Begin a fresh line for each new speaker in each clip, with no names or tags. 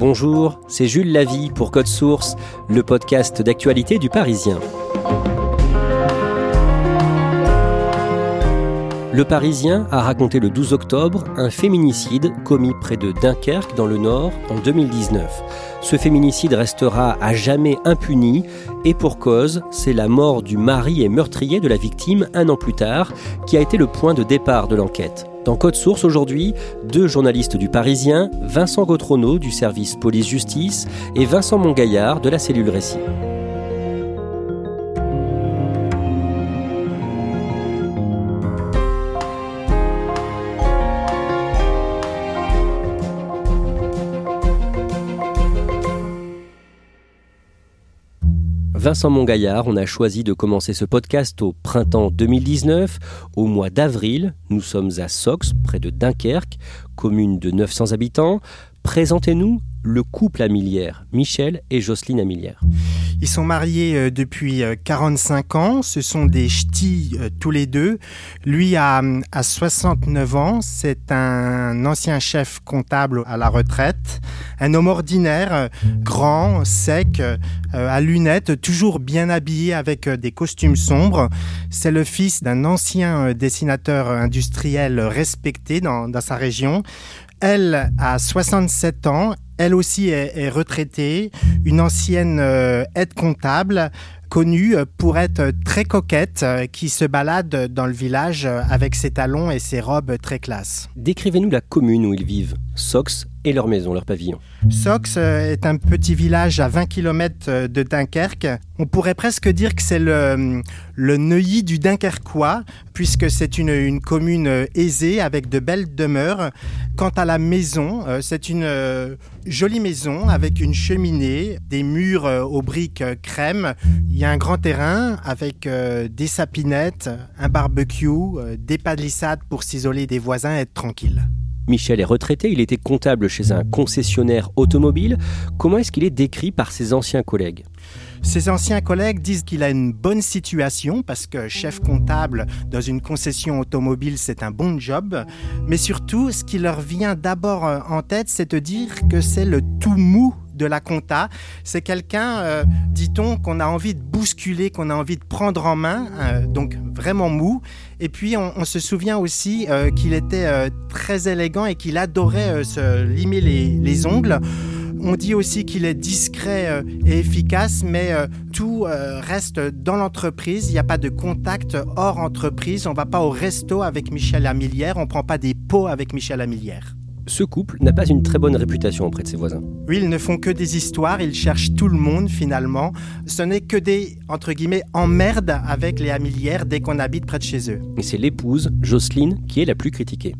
Bonjour, c'est Jules Lavie pour Code Source, le podcast d'actualité du Parisien. Le Parisien a raconté le 12 octobre un féminicide commis près de Dunkerque dans le Nord en 2019. Ce féminicide restera à jamais impuni et pour cause, c'est la mort du mari et meurtrier de la victime un an plus tard qui a été le point de départ de l'enquête. Dans Code Source aujourd'hui, deux journalistes du Parisien, Vincent Gautrono du service police-justice et Vincent Mongaillard de la cellule Récit. Vincent Mongaillard, on a choisi de commencer ce podcast au printemps 2019. Au mois d'avril, nous sommes à Sox, près de Dunkerque, commune de 900 habitants. Présentez-nous le couple Amilière, Michel et Jocelyne Amilière.
Ils sont mariés euh, depuis euh, 45 ans, ce sont des ch'tis euh, tous les deux. Lui a, a 69 ans, c'est un ancien chef comptable à la retraite, un homme ordinaire, euh, grand, sec, euh, à lunettes, toujours bien habillé avec euh, des costumes sombres. C'est le fils d'un ancien euh, dessinateur industriel respecté dans sa région. Elle a 67 ans, elle aussi est, retraitée, une ancienne euh, aide comptable connue pour être très coquette, euh, qui se balade dans le village euh, avec ses talons et ses robes très classe.
Décrivez-nous la commune où ils vivent, Sox et leur maison, leur pavillon.
Sox euh, est un petit village à 20 km de Dunkerque. On pourrait presque dire que c'est le, le Neuilly du Dunkerquois, puisque c'est une, une commune euh, aisée avec de belles demeures. Quant à la maison, euh, c'est une euh, jolie maison avec une cheminée, des murs euh, aux briques euh, crème. Il y a un grand terrain avec euh, des sapinettes, un barbecue, euh, des palissades pour s'isoler des voisins et être tranquille.
Michel est retraité, il était comptable chez un concessionnaire automobile. Comment est-ce qu'il est décrit par ses anciens collègues?
Ses anciens collègues disent qu'il a une bonne situation parce que chef comptable dans une concession automobile, c'est un bon job. Mais surtout, ce qui leur vient d'abord en tête, c'est de dire que c'est le tout mou de la compta. C'est quelqu'un, euh, dit-on, qu'on a envie de bousculer, qu'on a envie de prendre en main, euh, donc vraiment mou. Et puis, on, se souvient aussi euh, qu'il était très élégant et qu'il adorait se limer les, les ongles. On dit aussi qu'il est discret et efficace, mais tout reste dans l'entreprise. Il n'y a pas de contact hors entreprise. On ne va pas au resto avec Michel Amilière. On ne prend pas des pots avec Michel Amilière.
Ce couple n'a pas une très bonne réputation auprès de ses voisins.
Oui, ils ne font que des histoires, ils cherchent tout le monde finalement. Ce n'est que des, entre guillemets, emmerdes avec les Amilières dès qu'on habite près de chez eux.
Et c'est l'épouse, Jocelyne, qui est la plus critiquée.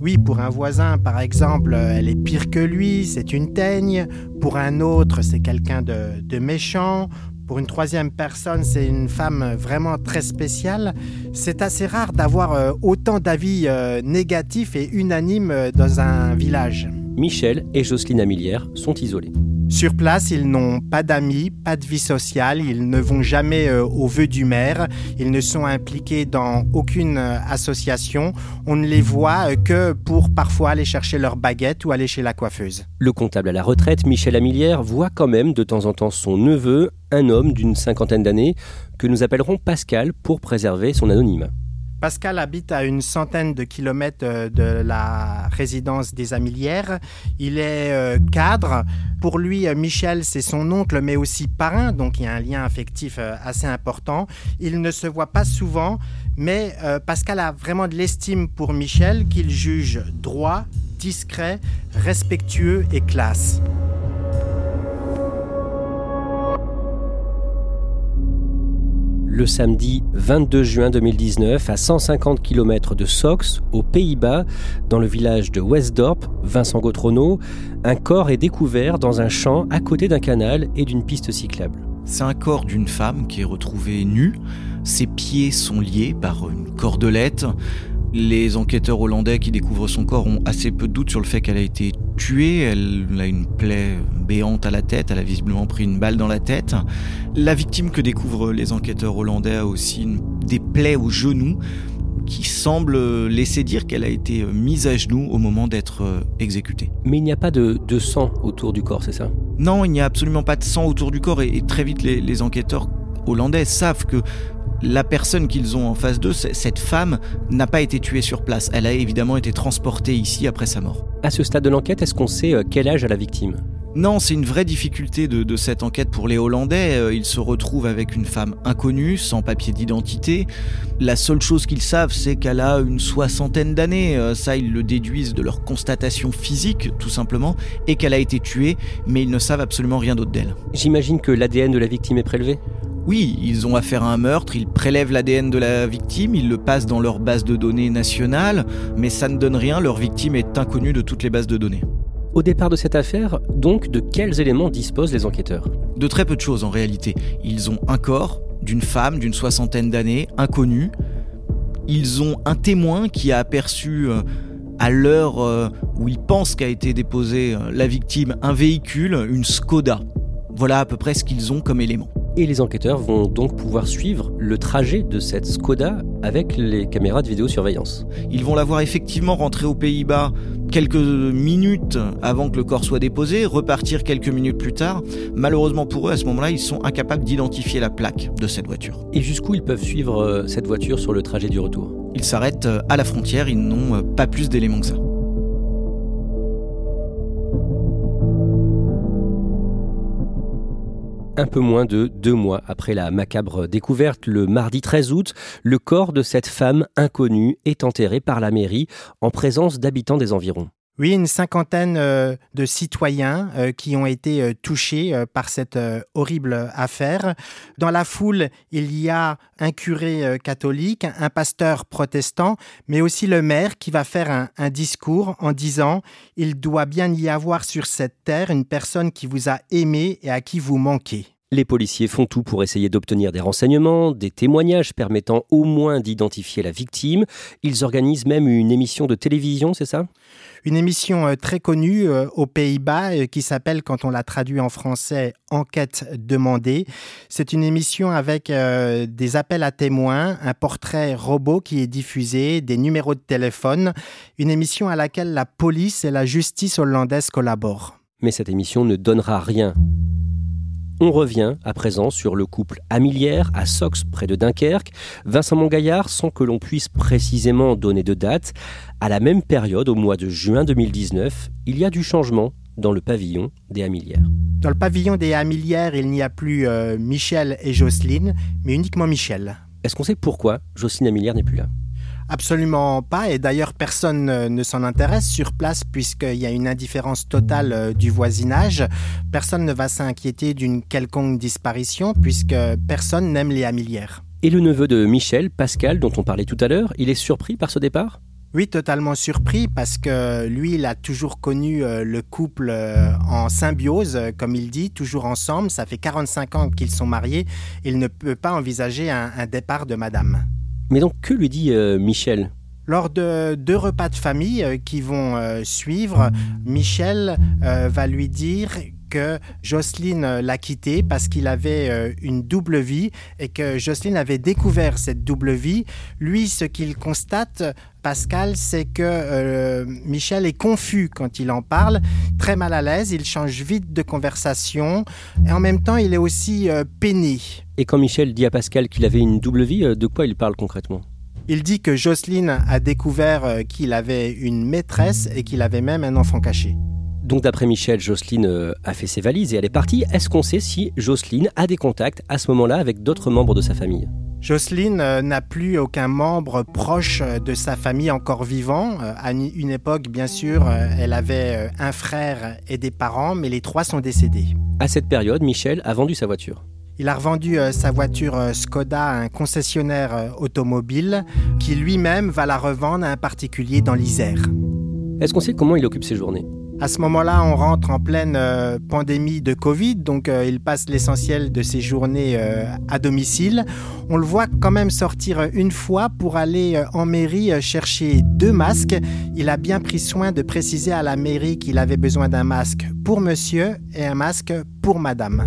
Oui, pour un voisin, par exemple, elle est pire que lui, c'est une teigne. Pour un autre, c'est quelqu'un de, de méchant. Pour une troisième personne, c'est une femme vraiment très spéciale. C'est assez rare d'avoir euh, autant d'avis euh, négatifs et unanimes euh, dans un village.
Michel et Jocelyne Amilière sont isolés.
Sur place, ils n'ont pas d'amis, pas de vie sociale, ils ne vont jamais euh, au vœu du maire, ils ne sont impliqués dans aucune euh, association, on ne les voit euh, que pour parfois aller chercher leur baguette ou aller chez la coiffeuse.
Le comptable à la retraite, Michel Amilière, voit quand même de temps en temps son neveu, un homme d'une cinquantaine d'années, que nous appellerons Pascal pour préserver son anonymat.
Pascal habite à une centaine de kilomètres euh, de la résidence des Amilières. Il est euh, cadre. Pour lui, euh, Michel, c'est son oncle, mais aussi parrain, donc il y a un lien affectif assez important. Il ne se voit pas souvent, mais Pascal a vraiment de l'estime pour Michel, qu'il juge droit, discret, respectueux et classe.
Le samedi 22 juin 2019 à 150 km de Sox, aux Pays-Bas, dans le village de Westdorp, Vincent Gautrono, un corps est découvert dans un champ à côté d'un canal et d'une piste cyclable.
C'est un corps d'une femme qui est retrouvée nue. Ses pieds sont liés par une cordelette. Les enquêteurs hollandais qui découvrent son corps ont assez peu de doute sur le fait qu'elle a été tuée. Elle a une plaie béante à la tête. Elle a visiblement pris une balle dans la tête. La victime que découvrent les enquêteurs hollandais a aussi des plaies au genou qui semblent laisser dire qu'elle a été mise à genoux au moment d'être exécutée.
Mais il n'y a pas de, sang autour du corps, c'est ça?
Non, il n'y a absolument pas de sang autour du corps et, très vite les, les enquêteurs hollandais savent que la personne qu'ils ont en face d'eux, cette femme, n'a pas été tuée sur place. Elle a évidemment été transportée ici après sa mort.
À ce stade de l'enquête, est-ce qu'on sait euh, quel âge a la victime?
Non, c'est une vraie difficulté de, cette enquête pour les Hollandais. Euh, ils se retrouvent avec une femme inconnue, sans papier d'identité. La seule chose qu'ils savent, c'est qu'elle a une soixantaine d'années. Euh, ça, ils le déduisent de leur constatation physique, tout simplement, et qu'elle a été tuée, mais ils ne savent absolument rien d'autre d'elle.
J'imagine que l'ADN de la victime est prélevé?
Oui, ils ont affaire à un meurtre, ils prélèvent l'ADN de la victime, ils le passent dans leur base de données nationale, mais ça ne donne rien, leur victime est inconnue de toutes les bases de données.
Au départ de cette affaire, donc, de quels éléments disposent les enquêteurs?
De très peu de choses en réalité. Ils ont un corps d'une femme d'une soixantaine d'années, inconnue. Ils ont un témoin qui a aperçu euh, à l'heure euh, où ils pensent qu'a été déposée euh, la victime un véhicule, une Skoda. Voilà à peu près ce qu'ils ont comme élément.
Et les enquêteurs vont donc pouvoir suivre le trajet de cette Skoda avec les caméras de vidéosurveillance.
Ils vont la voir effectivement rentrer aux Pays-Bas quelques minutes avant que le corps soit déposé, repartir quelques minutes plus tard. Malheureusement pour eux, à ce moment-là, ils sont incapables d'identifier la plaque de cette voiture.
Et jusqu'où ils peuvent suivre euh, cette voiture sur le trajet du retour?
Ils s'arrêtent euh, à la frontière, ils n'ont euh, pas plus d'éléments que ça.
Un peu moins de deux mois après la macabre découverte, le mardi 13 août, le corps de cette femme inconnue est enterré par la mairie en présence d'habitants des environs.
Oui, une cinquantaine euh, de citoyens euh, qui ont été euh, touchés par cette horrible affaire. Dans la foule, il y a un curé catholique, un pasteur protestant, mais aussi le maire qui va faire un, un discours en disant Il doit bien y avoir sur cette terre une personne qui vous a aimé et à qui vous manquez.
Les policiers font tout pour essayer d'obtenir des renseignements, des témoignages permettant au moins d'identifier la victime. Ils organisent même une émission de télévision, c'est ça?
Une émission euh, très connue euh, aux Pays-Bas euh, qui s'appelle, quand on l'a traduit en français, Enquête demandée. C'est une émission avec des appels à témoins, un portrait robot qui est diffusé, des numéros de téléphone, une émission à laquelle la police et la justice hollandaise collaborent.
Mais cette émission ne donnera rien on revient à présent sur le couple Amilière à Sox près de Dunkerque. Vincent Mongaillard, sans que l'on puisse précisément donner de date, à la même période, au mois de juin 2019, il y a du changement dans le pavillon des Amilières.
Dans le pavillon des Amilières, il n'y a plus euh, Michel et Jocelyne, mais uniquement Michel.
Est-ce qu'on sait pourquoi Jocelyne Amilière n'est plus là?
Absolument pas, et d'ailleurs personne ne s'en intéresse sur place puisqu'il y a une indifférence totale euh, du voisinage. Personne ne va s'inquiéter d'une quelconque disparition puisque personne n'aime les Amilières.
Et le neveu de Michel, Pascal, dont on parlait tout à l'heure, il est surpris par ce départ?
Oui, totalement surpris parce que lui, il a toujours connu euh, le couple euh, en symbiose, comme il dit, toujours ensemble. Ça fait 45 ans qu'ils sont mariés. Il ne peut pas envisager un départ de madame.
Mais donc, que lui dit euh, Michel?
Lors de deux repas de famille euh, qui vont euh, suivre, Michel va lui dire que Jocelyne l'a quitté parce qu'il avait une double vie et que Jocelyne avait découvert cette double vie. Lui, ce qu'il constate, Pascal, c'est que Michel est confus quand il en parle, très mal à l'aise, il change vite de conversation et en même temps, il est aussi peiné.
Et quand Michel dit à Pascal qu'il avait une double vie, de quoi il parle concrètement?
Il dit que Jocelyne a découvert euh, qu'il avait une maîtresse et qu'il avait même un enfant caché.
Donc d'après Michel, Jocelyne euh, a fait ses valises et elle est partie. Est-ce qu'on sait si Jocelyne a des contacts à ce moment-là avec d'autres membres de sa famille?
Jocelyne euh, n'a plus aucun membre proche de sa famille encore vivant. À une époque, bien sûr, elle avait un frère et des parents, mais les trois sont décédés.
À cette période, Michel a vendu sa voiture.
Il a revendu euh, sa voiture euh, Skoda à un concessionnaire euh, automobile qui lui-même va la revendre à un particulier dans l'Isère.
Est-ce qu'on sait comment il occupe ses journées?
À ce moment-là, on rentre en pleine pandémie de Covid, donc il passe l'essentiel de ses journées à domicile. On le voit quand même sortir une fois pour aller en mairie chercher deux masques. Il a bien pris soin de préciser à la mairie qu'il avait besoin d'un masque pour monsieur et un masque pour madame.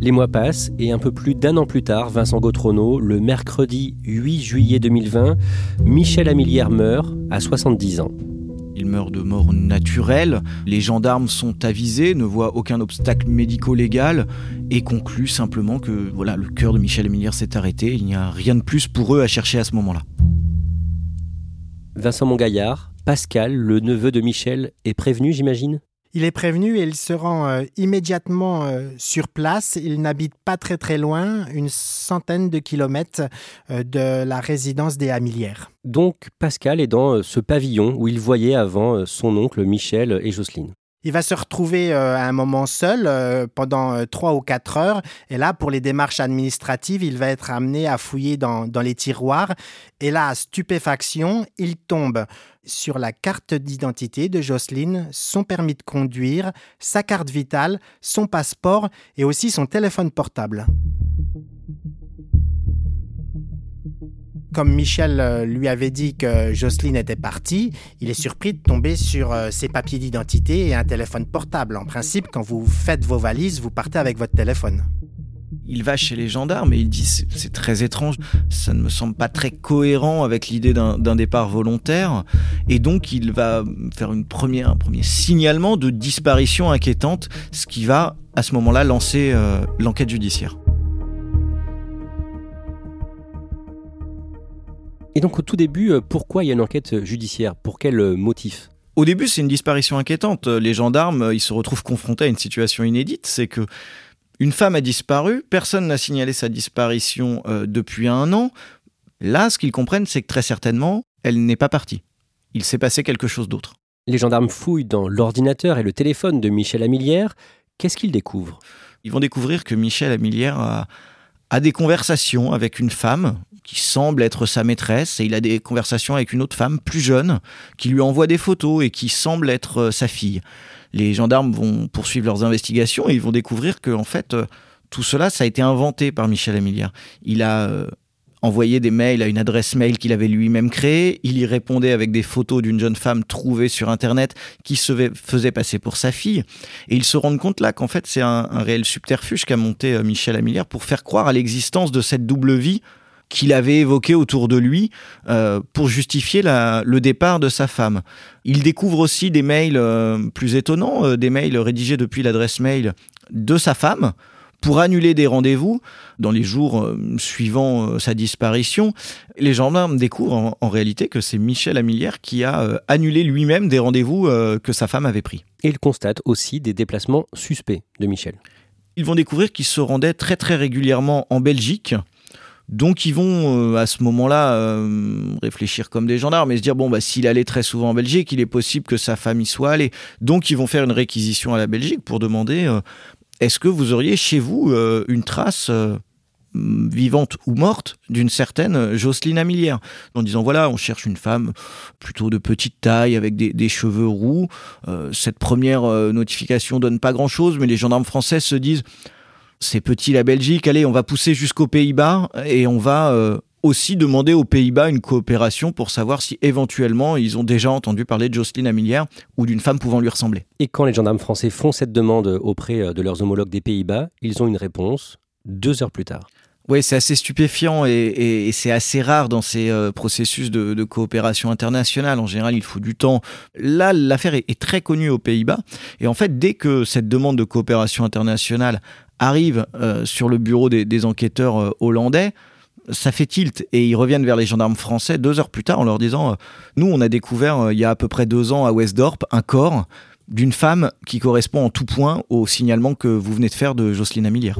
Les mois passent et un peu plus d'un an plus tard, Vincent Gautrono, le mercredi 8 juillet 2020, Michel Amilière meurt à 70 ans.
Il meurt de mort naturelle. Les gendarmes sont avisés, ne voient aucun obstacle médico-légal et concluent simplement que voilà, le cœur de Michel Amilière s'est arrêté. Il n'y a rien de plus pour eux à chercher à ce moment-là.
Vincent Mongaillard, Pascal, le neveu de Michel, est prévenu, j'imagine?
Il est prévenu et il se rend euh, immédiatement euh, sur place. Il n'habite pas très très loin, une centaine de kilomètres euh, de la résidence des Hamilières.
Donc Pascal est dans ce pavillon où il voyait avant son oncle Michel et Jocelyne.
Il va se retrouver à un moment seul pendant trois ou quatre heures. Et là, pour les démarches administratives, il va être amené à fouiller dans, dans les tiroirs. Et là, stupéfaction, il tombe sur la carte d'identité de Jocelyne, son permis de conduire, sa carte vitale, son passeport et aussi son téléphone portable. Comme Michel euh, lui avait dit que Jocelyne était partie, il est surpris de tomber sur euh, ses papiers d'identité et un téléphone portable. En principe, quand vous faites vos valises, vous partez avec votre téléphone
il va chez les gendarmes et il dit c'est très étrange, ça ne me semble pas très cohérent avec l'idée d'un départ volontaire. Et donc il va faire une première, un premier signalement de disparition inquiétante, ce qui va à ce moment-là lancer euh, l'enquête judiciaire.
Et donc au tout début, euh, pourquoi il y a une enquête judiciaire? Pour quel euh, motif?
Au début, c'est une disparition inquiétante. Les gendarmes, ils se retrouvent confrontés à une situation inédite. C'est que une femme a disparu, personne n'a signalé sa disparition euh, depuis un an. Là, ce qu'ils comprennent, c'est que très certainement, elle n'est pas partie. Il s'est passé quelque chose d'autre.
Les gendarmes fouillent dans l'ordinateur et le téléphone de Michel Amilière. Qu'est-ce qu'ils découvrent?
Ils vont découvrir que Michel Amilière a, a des conversations avec une femme qui semble être sa maîtresse et il a des conversations avec une autre femme plus jeune qui lui envoie des photos et qui semble être euh, sa fille les gendarmes vont poursuivre leurs investigations et ils vont découvrir que en fait euh, tout cela ça a été inventé par Michel Amilière. Il a envoyé des mails à une adresse mail qu'il avait lui-même créée. Il y répondait avec des photos d'une jeune femme trouvée sur Internet qui se faisait passer pour sa fille. Et ils se rendent compte là qu'en fait, c'est un, réel subterfuge qu'a monté euh, Michel Amilière pour faire croire à l'existence de cette double vie qu'il avait évoqué autour de lui euh, pour justifier le départ de sa femme. Il découvre aussi des mails euh, plus étonnants, des mails rédigés depuis l'adresse mail de sa femme pour annuler des rendez-vous dans les jours suivant sa disparition. Les gendarmes découvrent en, en réalité que c'est Michel Amilière qui a annulé lui-même des rendez-vous que sa femme avait pris.
Et ils constatent aussi des déplacements suspects de Michel.
Ils vont découvrir qu'il se rendait très très régulièrement en Belgique donc ils vont euh, à ce moment-là euh, réfléchir comme des gendarmes et se dire bon bah s'il allait très souvent en Belgique, il est possible que sa famille soit allée. Donc ils vont faire une réquisition à la Belgique pour demander euh, est-ce que vous auriez chez vous une trace vivante ou morte d'une certaine Jocelyne Amilière en disant voilà on cherche une femme plutôt de petite taille avec des, cheveux roux cette première notification donne pas grand chose mais les gendarmes français se disent c'est petit la Belgique, allez, on va pousser jusqu'aux Pays-Bas et on va euh, aussi demander aux Pays-Bas une coopération pour savoir si éventuellement ils ont déjà entendu parler de Jocelyne Amilière ou d'une femme pouvant lui ressembler.
Et quand les gendarmes français font cette demande auprès euh, de leurs homologues des Pays-Bas, ils ont une réponse deux heures plus tard.
Oui, c'est assez stupéfiant et, c'est assez rare dans ces euh, processus de, coopération internationale. En général, il faut du temps. Là, l'affaire est, est, très connue aux Pays-Bas. Et en fait, dès que cette demande de coopération internationale arrive euh, sur le bureau des, enquêteurs euh, hollandais, ça fait tilt et ils reviennent vers les gendarmes français deux heures plus tard en leur disant Nous, on a découvert il y a à peu près deux ans à Westdorp un corps d'une femme qui correspond en tout point au signalement que vous venez de faire de Jocelyne Amilière.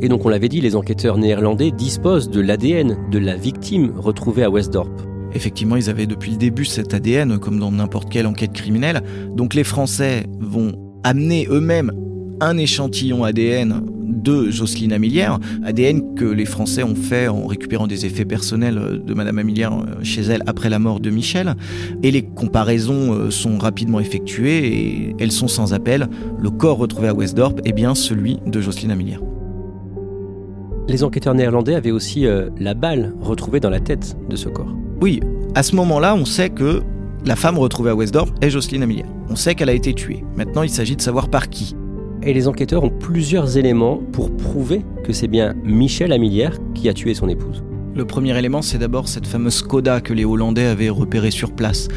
Et donc on l'avait dit, les enquêteurs néerlandais disposent de l'ADN de la victime retrouvée à Westdorp.
Effectivement, ils avaient depuis le début cet ADN, comme dans n'importe quelle enquête criminelle. Donc les Français vont amener eux-mêmes un échantillon ADN de Jocelyne Amilière, ADN que les Français ont fait en récupérant des effets personnels de Madame Amilière euh, chez elle après la mort de Michel. Et les comparaisons euh, sont rapidement effectuées et elles sont sans appel. Le corps retrouvé à Westdorp est bien celui de Jocelyne Amilière.
Les enquêteurs néerlandais avaient aussi euh, la balle retrouvée dans la tête de ce corps.
Oui, à ce moment-là, on sait que la femme retrouvée à Westdorp est Jocelyne Amilière. On sait qu'elle a été tuée. Maintenant, il s'agit de savoir par qui.
Et les enquêteurs ont plusieurs éléments pour prouver que c'est bien Michel Amilière qui a tué son épouse.
Le premier élément, c'est d'abord cette fameuse Skoda que les Hollandais avaient repérée sur place.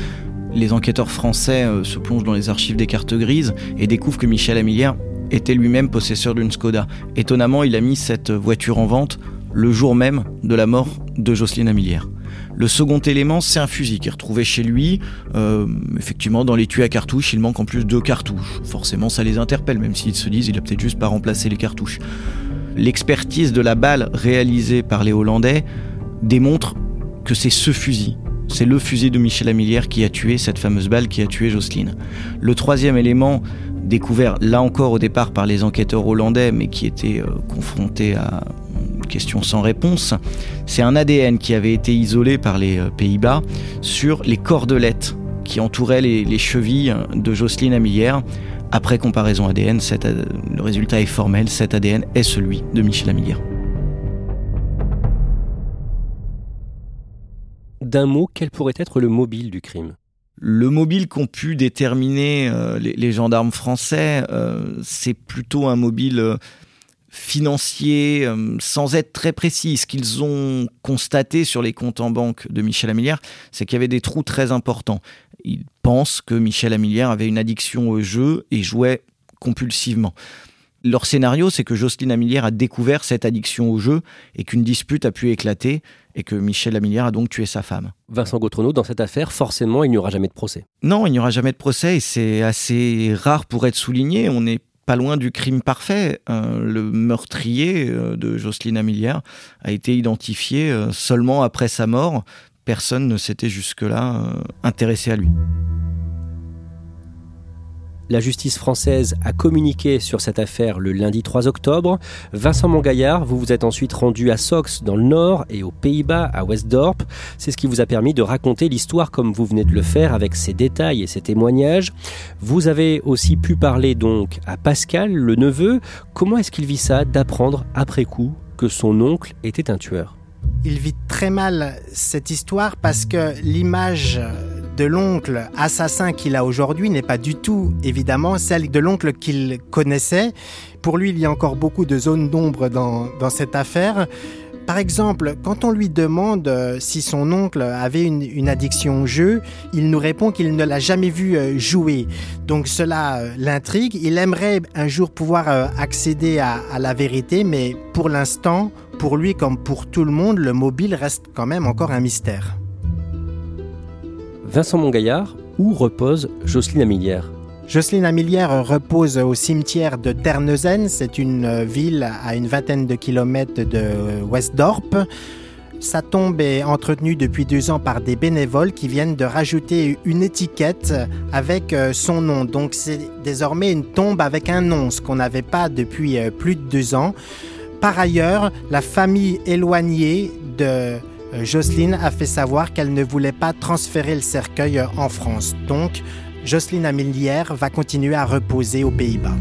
Les enquêteurs français euh, se plongent dans les archives des cartes grises et découvrent que Michel Amilière était lui-même possesseur d'une Skoda. Étonnamment, il a mis cette voiture en vente le jour même de la mort de Jocelyne Amilière. Le second élément, c'est un fusil qui est retrouvé chez lui. Euh, effectivement, dans les tuyaux à cartouches, il manque en plus deux cartouches. Forcément, ça les interpelle, même s'ils se disent il a peut-être juste pas remplacé les cartouches. L'expertise de la balle réalisée par les Hollandais démontre que c'est ce fusil. C'est le fusil de Michel Amilière qui a tué cette fameuse balle qui a tué Jocelyne. Le troisième élément, découvert là encore au départ par les enquêteurs hollandais, mais qui était euh, confronté à question sans réponse, c'est un ADN qui avait été isolé par les euh, Pays-Bas sur les cordelettes qui entouraient les, chevilles de Jocelyne Amilière. Après comparaison ADN, le résultat est formel, cet ADN est celui de Michel Amilière.
D'un mot, quel pourrait être le mobile du crime?
Le mobile qu'ont pu déterminer euh, les, gendarmes français, euh, c'est plutôt un mobile euh, financier sans être très précis. Ce qu'ils ont constaté sur les comptes en banque de Michel Amilière, c'est qu'il y avait des trous très importants. Ils pensent que Michel Amilière avait une addiction au jeu et jouait compulsivement. Leur scénario, c'est que Jocelyne Amilière a découvert cette addiction au jeu et qu'une dispute a pu éclater et que Michel Amilière a donc tué sa femme.
Vincent Gautrenaud, dans cette affaire, forcément, il n'y aura jamais de procès.
Non, il n'y aura jamais de procès et c'est assez rare pour être souligné. On n'est pas loin du crime parfait. Euh, le meurtrier euh, de Jocelyne Amilière a été identifié euh, seulement après sa mort. Personne ne s'était jusque-là intéressé à lui.
La justice française a communiqué sur cette affaire le lundi 3 octobre. Vincent Mongaillard, vous vous êtes ensuite rendu à Sox dans le Nord et aux Pays-Bas à Westdorp. C'est ce qui vous a permis de raconter l'histoire comme vous venez de le faire avec ses détails et ses témoignages. Vous avez aussi pu parler donc à Pascal, le neveu. Comment est-ce qu'il vit ça d'apprendre après coup que son oncle était un tueur?
Il vit très mal cette histoire parce que l'image de l'oncle assassin qu'il a aujourd'hui n'est pas du tout, évidemment, celle de l'oncle qu'il connaissait. Pour lui, il y a encore beaucoup de zones d'ombre dans, cette affaire. Par exemple, quand on lui demande euh, si son oncle avait une, addiction au jeu, il nous répond qu'il ne l'a jamais vu euh, jouer. Donc cela euh, l'intrigue. Il aimerait un jour pouvoir accéder à la vérité, mais pour l'instant, pour lui comme pour tout le monde, le mobile reste quand même encore un mystère.
Vincent Mongaillard, où repose Jocelyne Amilière
Jocelyne Amilière repose au cimetière de Terneuzen. C'est une ville à une vingtaine de kilomètres de Westdorp. Sa tombe est entretenue depuis deux ans par des bénévoles qui viennent de rajouter une étiquette avec euh, son nom. Donc c'est désormais une tombe avec un nom, ce qu'on n'avait pas depuis euh, plus de deux ans. Par ailleurs, la famille éloignée de euh, Jocelyne a fait savoir qu'elle ne voulait pas transférer le cercueil en France. Donc, Jocelyne Amilière va continuer à reposer aux Pays-Bas.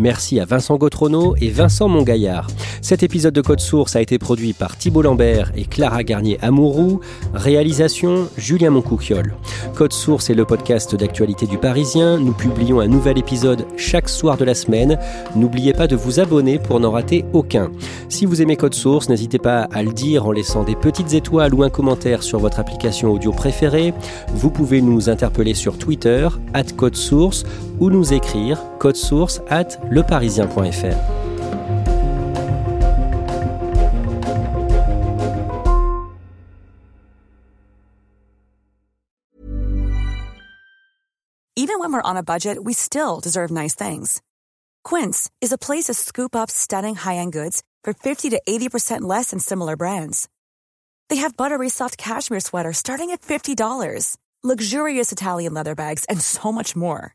Merci à Vincent Gautrono et Vincent Mongaillard. Cet épisode de Code Source a été produit par Thibault Lambert et Clara Garnier-Amouroux. Réalisation Julien Moncouquiole. Code Source est le podcast d'actualité du Parisien. Nous publions un nouvel épisode chaque soir de la semaine. N'oubliez pas de vous abonner pour n'en rater aucun. Si vous aimez Code Source, n'hésitez pas à le dire en laissant des petites étoiles ou un commentaire sur votre application audio préférée. Vous pouvez nous interpeller sur Twitter, at Code Source, ou nous écrire code source at leparisien.fr.
Even when we're on a budget, we still deserve nice things. Quince is a place to scoop up stunning high-end goods for 50 to 80% less than similar brands. They have buttery soft cashmere sweaters starting at $50, luxurious Italian leather bags, and so much more.